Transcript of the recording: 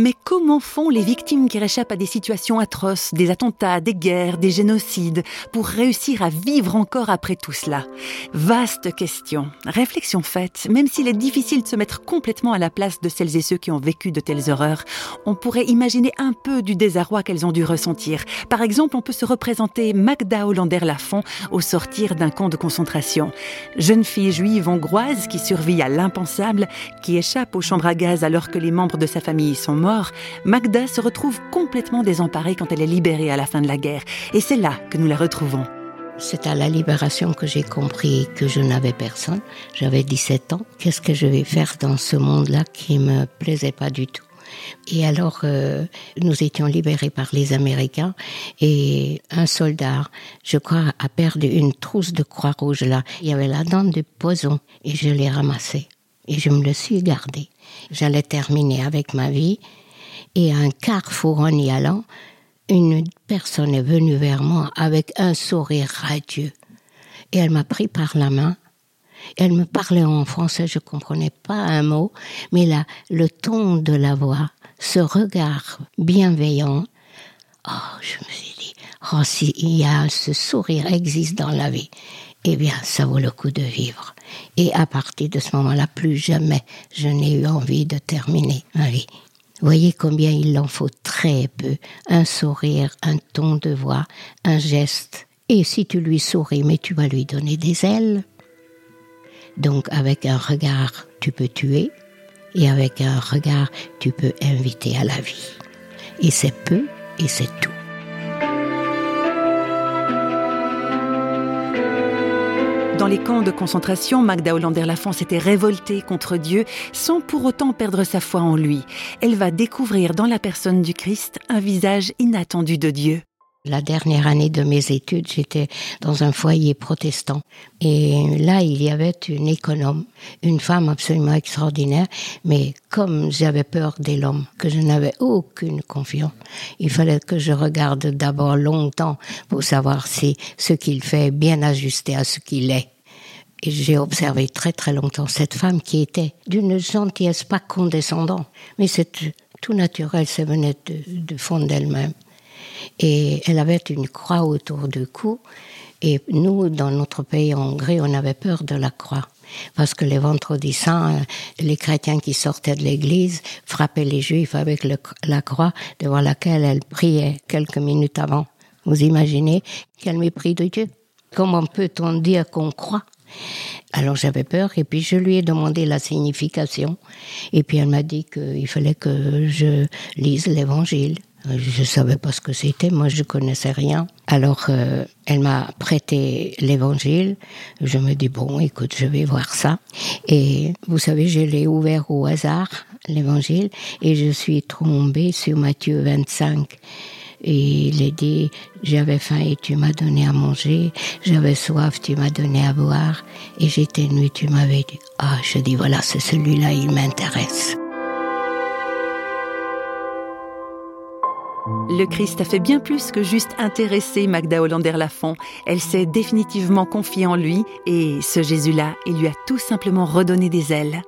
Mais comment font les victimes qui réchappent à des situations atroces, des attentats, des guerres, des génocides, pour réussir à vivre encore après tout cela? Vaste question. Réflexion faite, même s'il est difficile de se mettre complètement à la place de celles et ceux qui ont vécu de telles horreurs, on pourrait imaginer un peu du désarroi qu'elles ont dû ressentir. Par exemple, on peut se représenter Magda Hollander-Lafont au sortir d'un camp de concentration. Jeune fille juive hongroise qui survit à l'impensable, qui échappe aux chambres à gaz alors que les membres de sa famille sont morts, Magda se retrouve complètement désemparée quand elle est libérée à la fin de la guerre. Et c'est là que nous la retrouvons. C'est à la libération que j'ai compris que je n'avais personne. J'avais 17 ans. Qu'est-ce que je vais faire dans ce monde-là qui me plaisait pas du tout? Et alors, euh, nous étions libérés par les Américains et un soldat, je crois, a perdu une trousse de croix rouge là. Il y avait la dent de poison et je l'ai ramassée et je me le suis gardé. J'allais terminer avec ma vie et à un carrefour en y allant, une personne est venue vers moi avec un sourire radieux et elle m'a pris par la main. Elle me parlait en français, je comprenais pas un mot, mais là, le ton de la voix, ce regard bienveillant, oh, je me suis dit, oh, s'il y a ce sourire existe dans la vie, eh bien, ça vaut le coup de vivre. Et à partir de ce moment-là, plus jamais je n'ai eu envie de terminer ma vie. Voyez combien il en faut très peu. Un sourire, un ton de voix, un geste. Et si tu lui souris, mais tu vas lui donner des ailes. Donc avec un regard, tu peux tuer. Et avec un regard, tu peux inviter à la vie. Et c'est peu et c'est tout. Les camps de concentration, Magda Hollander-Lafont s'était révoltée contre Dieu sans pour autant perdre sa foi en lui. Elle va découvrir dans la personne du Christ un visage inattendu de Dieu. La dernière année de mes études, j'étais dans un foyer protestant. Et là, il y avait une économe, une femme absolument extraordinaire. Mais comme j'avais peur de l'homme, que je n'avais aucune confiance, il fallait que je regarde d'abord longtemps pour savoir si ce qu'il fait est bien ajusté à ce qu'il est. Et j'ai observé très très longtemps cette femme qui était d'une gentillesse pas condescendante, mais c'est tout naturel, ça venait de, fond d'elle-même. Et elle avait une croix autour du cou. Et nous, dans notre pays en Hongrie, on avait peur de la croix. Parce que les vendredis saints, les chrétiens qui sortaient de l'église frappaient les juifs avec la croix devant laquelle elle priait quelques minutes avant. Vous imaginez quel mépris de Dieu Comment peut-on dire qu'on croit alors j'avais peur et puis je lui ai demandé la signification et puis elle m'a dit qu'il fallait que je lise l'évangile. Je savais pas ce que c'était, moi je connaissais rien. Alors euh, elle m'a prêté l'évangile. Je me dis bon, écoute, je vais voir ça. Et vous savez, je l'ai ouvert au hasard l'évangile et je suis tombée sur Matthieu 25. Et il est dit, j'avais faim et tu m'as donné à manger, j'avais soif, tu m'as donné à boire, et j'étais nue, tu m'avais dit, ah, je dis, voilà, c'est celui-là, il m'intéresse. Le Christ a fait bien plus que juste intéresser Magda Hollander-Lafont. Elle s'est définitivement confiée en lui et ce Jésus-là, il lui a tout simplement redonné des ailes.